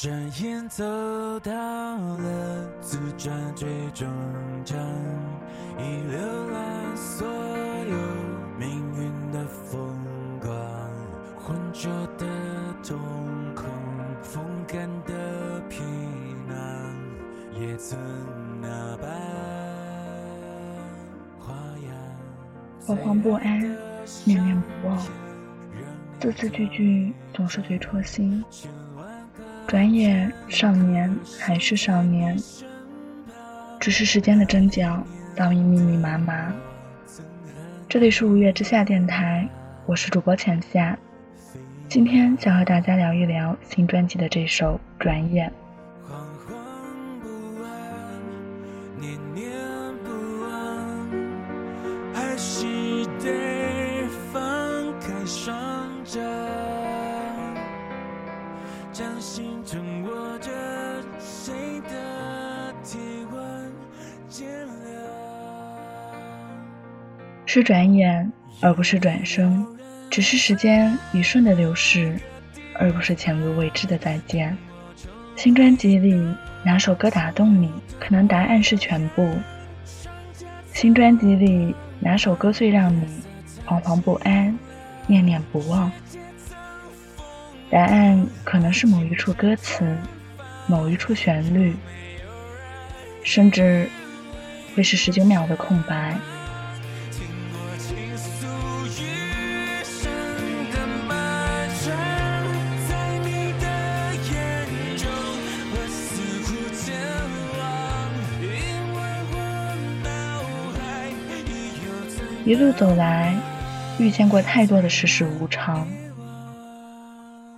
转眼走到了自转最终站，已浏览所有命运的风光，浑浊的瞳孔，风干的皮囊，也曾那般花样。惶惶不安，念念不忘，字字句句总是最戳心。转眼，少年还是少年，只是时间的针脚早已密密麻麻。这里是五月之下电台，我是主播浅夏，今天想和大家聊一聊新专辑的这首《转眼》。是转眼，而不是转身；只是时间一瞬的流逝，而不是前路未知的再见。新专辑里哪首歌打动你？可能答案是全部。新专辑里哪首歌最让你惶惶不安、念念不忘？答案可能是某一处歌词、某一处旋律，甚至会是十九秒的空白。一路走来，遇见过太多的世事无常，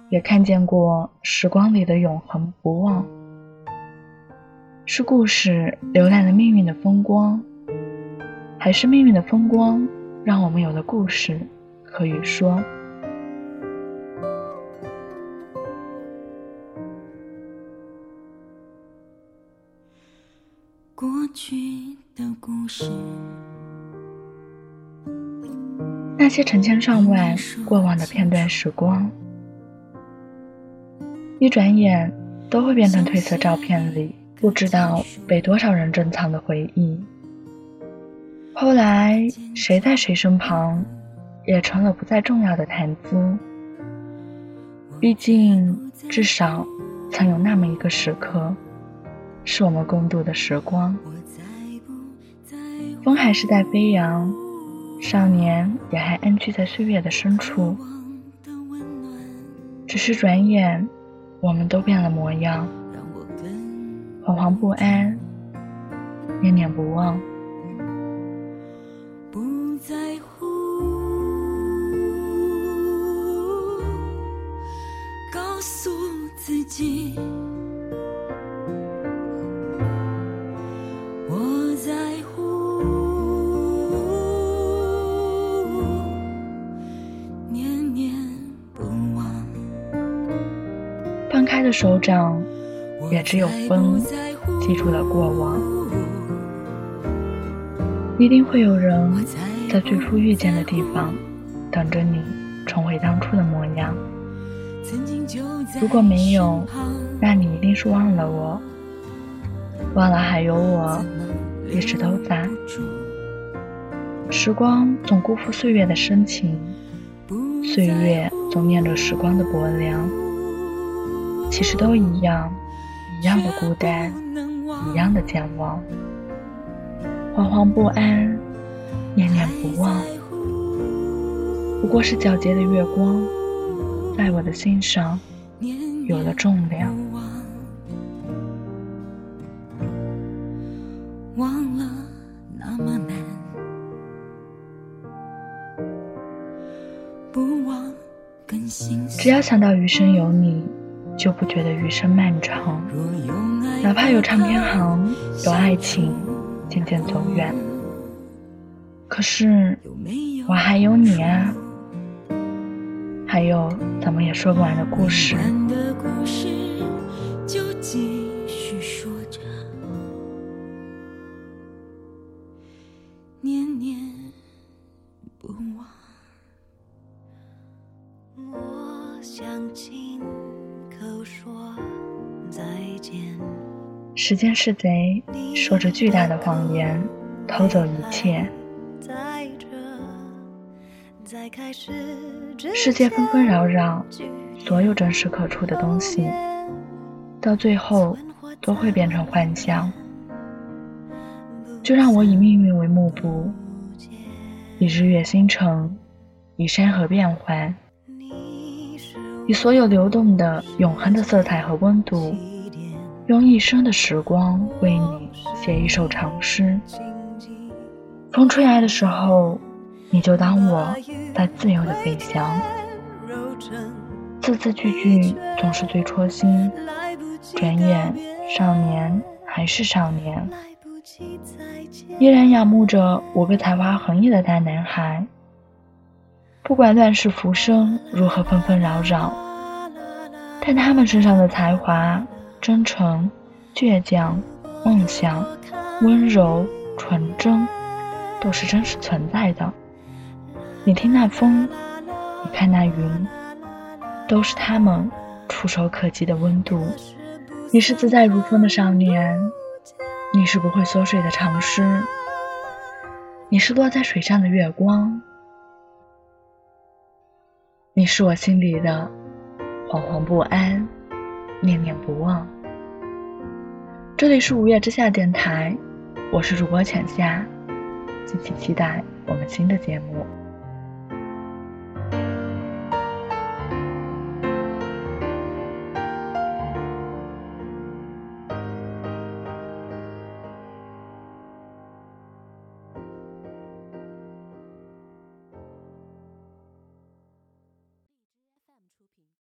也看见过时光里的永恒不忘。是故事浏览了命运的风光，还是命运的风光让我们有了故事可以说？过去的故事。那些成千上万过往的片段时光，一转眼都会变成褪色照片里不知道被多少人珍藏的回忆。后来谁在谁身旁，也成了不再重要的谈资。毕竟，至少曾有那么一个时刻，是我们共度的时光。风还是在飞扬。少年也还安居在岁月的深处，只是转眼，我们都变了模样，惶惶不安，念念不忘。不在乎，告诉自己。开的手掌，也只有风记住了过往。一定会有人在最初遇见的地方，等着你重回当初的模样。如果没有，那你一定是忘了我，忘了还有我，一直都在。时光总辜负岁月的深情，岁月总念着时光的薄凉。其实都一样，一样的孤单，一样的健忘，惶惶不安，念念不忘。不过是皎洁的月光，在我的心上有了重量。忘了那么难，不忘更心只要想到余生有你。就不觉得余生漫长，哪怕有唱片行，有爱情渐渐走远，可是我还有你啊，还有怎么也说不完的故事。时间是贼，说着巨大的谎言，偷走一切。世界纷纷扰扰，所有真实可触的东西，到最后都会变成幻象。就让我以命运为幕布，以日月星辰，以山河变幻，以所有流动的永恒的色彩和温度，用一生的时光为你写一首长诗。风吹来的时候，你就当我在自由的飞翔，字字句句总是最戳心。转眼，少年还是少年。依然仰慕着五个才华横溢的大男孩。不管乱世浮生如何纷纷扰扰，但他们身上的才华、真诚、倔强、梦想、温柔、纯真，都是真实存在的。你听那风，你看那云，都是他们触手可及的温度。你是自在如风的少年。你是不会缩水的长诗，你是落在水上的月光，你是我心里的惶惶不安、念念不忘。这里是五月之下电台，我是主播浅夏，敬请期待我们新的节目。